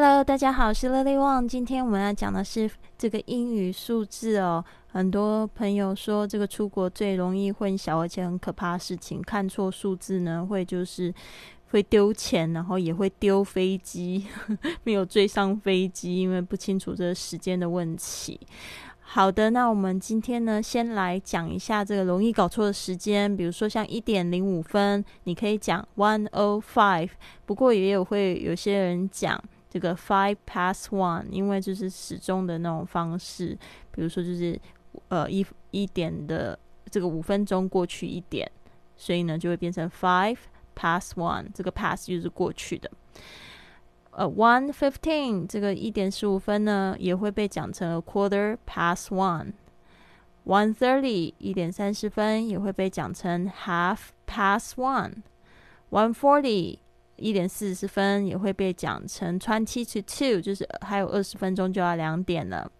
Hello，大家好，我是 Lily Wang。今天我们要讲的是这个英语数字哦。很多朋友说，这个出国最容易混淆，而且很可怕的事情，看错数字呢，会就是会丢钱，然后也会丢飞机，没有追上飞机，因为不清楚这个时间的问题。好的，那我们今天呢，先来讲一下这个容易搞错的时间。比如说像一点零五分，你可以讲 one o five，不过也有会有些人讲。这个 five past one，因为就是时钟的那种方式，比如说就是呃一一点的这个五分钟过去一点，所以呢就会变成 five past one，这个 past 就是过去的。呃，one fifteen 这个一点十五分呢也会被讲成 a quarter past one。one thirty 一点三十分也会被讲成 half past one。one forty 一点四十分也会被讲成 twenty to two，就是还有二十分钟就要两点了。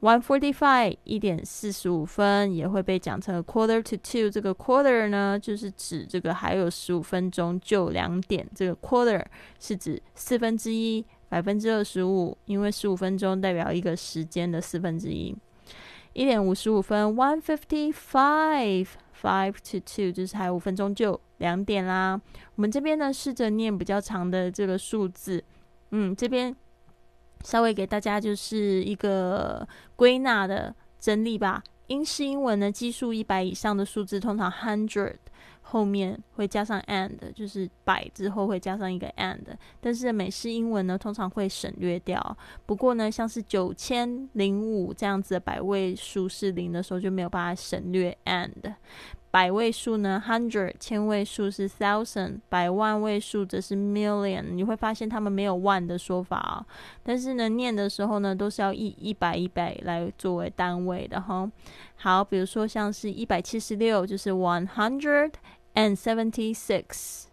one forty five 一点四十五分也会被讲成 quarter to two，这个 quarter 呢就是指这个还有十五分钟就两点，这个 quarter 是指四分之一百分之二十五，因为十五分钟代表一个时间的四分之一。一点五十五分，one fifty-five five to two，就是还有五分钟就两点啦。我们这边呢，试着念比较长的这个数字，嗯，这边稍微给大家就是一个归纳的整理吧。英式英文呢，基数一百以上的数字通常 hundred。后面会加上 and，就是百之后会加上一个 and，但是美式英文呢通常会省略掉。不过呢，像是九千零五这样子的百位数是零的时候就没有办法省略 and。百位数呢，hundred，千位数是 thousand，百万位数则是 million。你会发现他们没有万的说法啊，但是呢，念的时候呢都是要一一百一百来作为单位的哈。好，比如说像是一百七十六，就是 one hundred。And seventy six，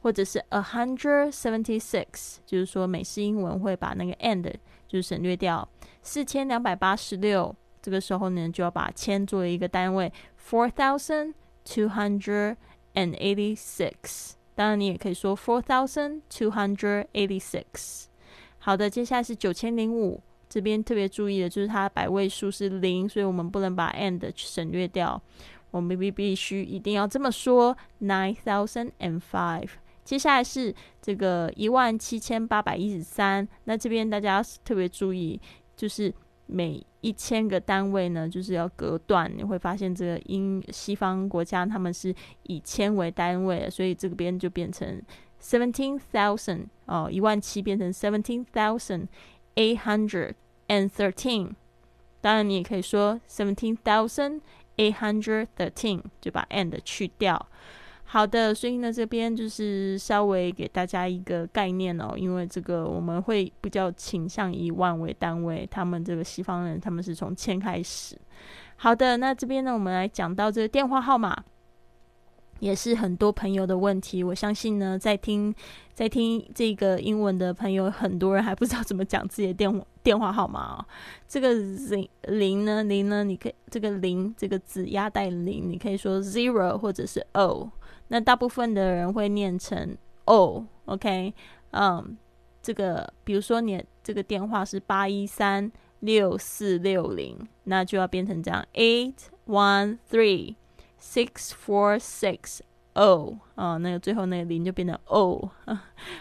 或者是 a hundred seventy six，就是说美式英文会把那个 and 就是省略掉。四千两百八十六，这个时候呢就要把千作为一个单位，four thousand two hundred and eighty six。当然你也可以说 four thousand two hundred eighty six。好的，接下来是九千零五，这边特别注意的就是它百位数是零，所以我们不能把 and 省略掉。我们必必须一定要这么说，nine thousand and five。接下来是这个一万七千八百一十三。那这边大家特别注意，就是每一千个单位呢，就是要隔断。你会发现这个英西方国家他们是以千为单位，所以这边就变成 seventeen thousand 哦，一万七变成 seventeen thousand eight hundred and thirteen。当然，你也可以说 seventeen thousand。Eight hundred thirteen 就把 and 去掉。好的，所以呢，这边就是稍微给大家一个概念哦，因为这个我们会比较倾向以万为单位，他们这个西方人他们是从千开始。好的，那这边呢，我们来讲到这个电话号码。也是很多朋友的问题，我相信呢，在听在听这个英文的朋友，很多人还不知道怎么讲自己的电话电话号码哦。这个零零呢，零呢，你可以这个零这个字压带零，你可以说 zero 或者是 o。那大部分的人会念成 o，OK？嗯，这个比如说你这个电话是八一三六四六零，那就要变成这样 eight one three。Six four six o 啊，那个最后那个零就变成 o，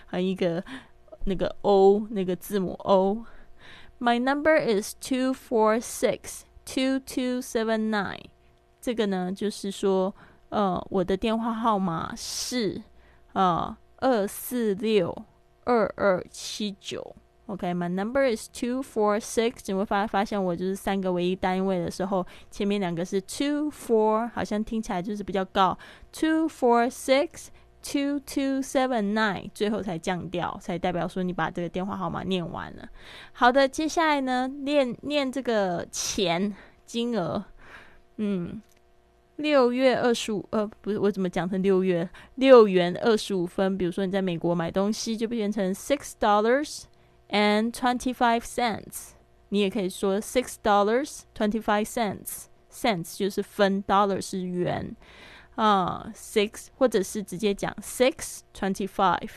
还有一个那个 o 那个字母 o。My number is two four six two two seven nine。这个呢，就是说，呃，我的电话号码是呃二四六二二七九。OK，my number is two four six。你会发发现我就是三个唯一单位的时候，前面两个是 two four，好像听起来就是比较高。two four six two two seven nine，最后才降调，才代表说你把这个电话号码念完了。好的，接下来呢，念念这个钱金额。嗯，六月二十五，呃，不是，我怎么讲成六月六元二十五分？比如说你在美国买东西，就变成 six dollars。and twenty five cents，你也可以说 six dollars twenty five cents，cents 就是分，dollar 是元啊，six 或者是直接讲 six twenty five。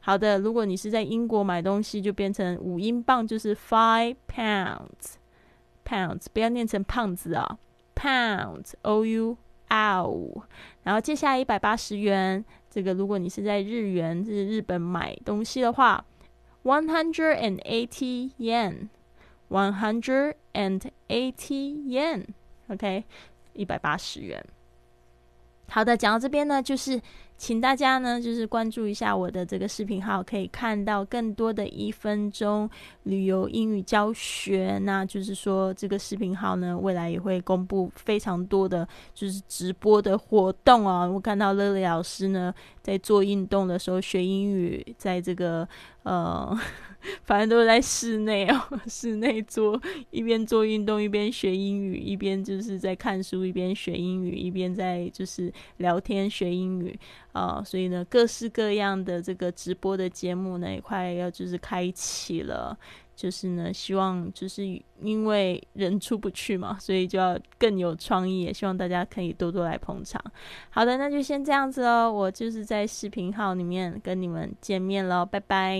好的，如果你是在英国买东西，就变成五英镑，就是 five pounds，pounds 不要念成胖子啊，pounds，o u o，然后接下来一百八十元，这个如果你是在日元是日本买东西的话 ，one hundred and eighty yen，one hundred and eighty yen，OK，一百八十元。好的，讲到这边呢，就是请大家呢，就是关注一下我的这个视频号，可以看到更多的一分钟旅游英语教学。那就是说，这个视频号呢，未来也会公布非常多的就是直播的活动啊。我看到乐乐老师呢，在做运动的时候学英语，在这个呃。反正都是在室内哦，室内做一边做运动一边学英语，一边就是在看书一边学英语，一边在就是聊天学英语啊。所以呢，各式各样的这个直播的节目呢，也快要就是开启了。就是呢，希望就是因为人出不去嘛，所以就要更有创意。也希望大家可以多多来捧场。好的，那就先这样子哦。我就是在视频号里面跟你们见面喽，拜拜。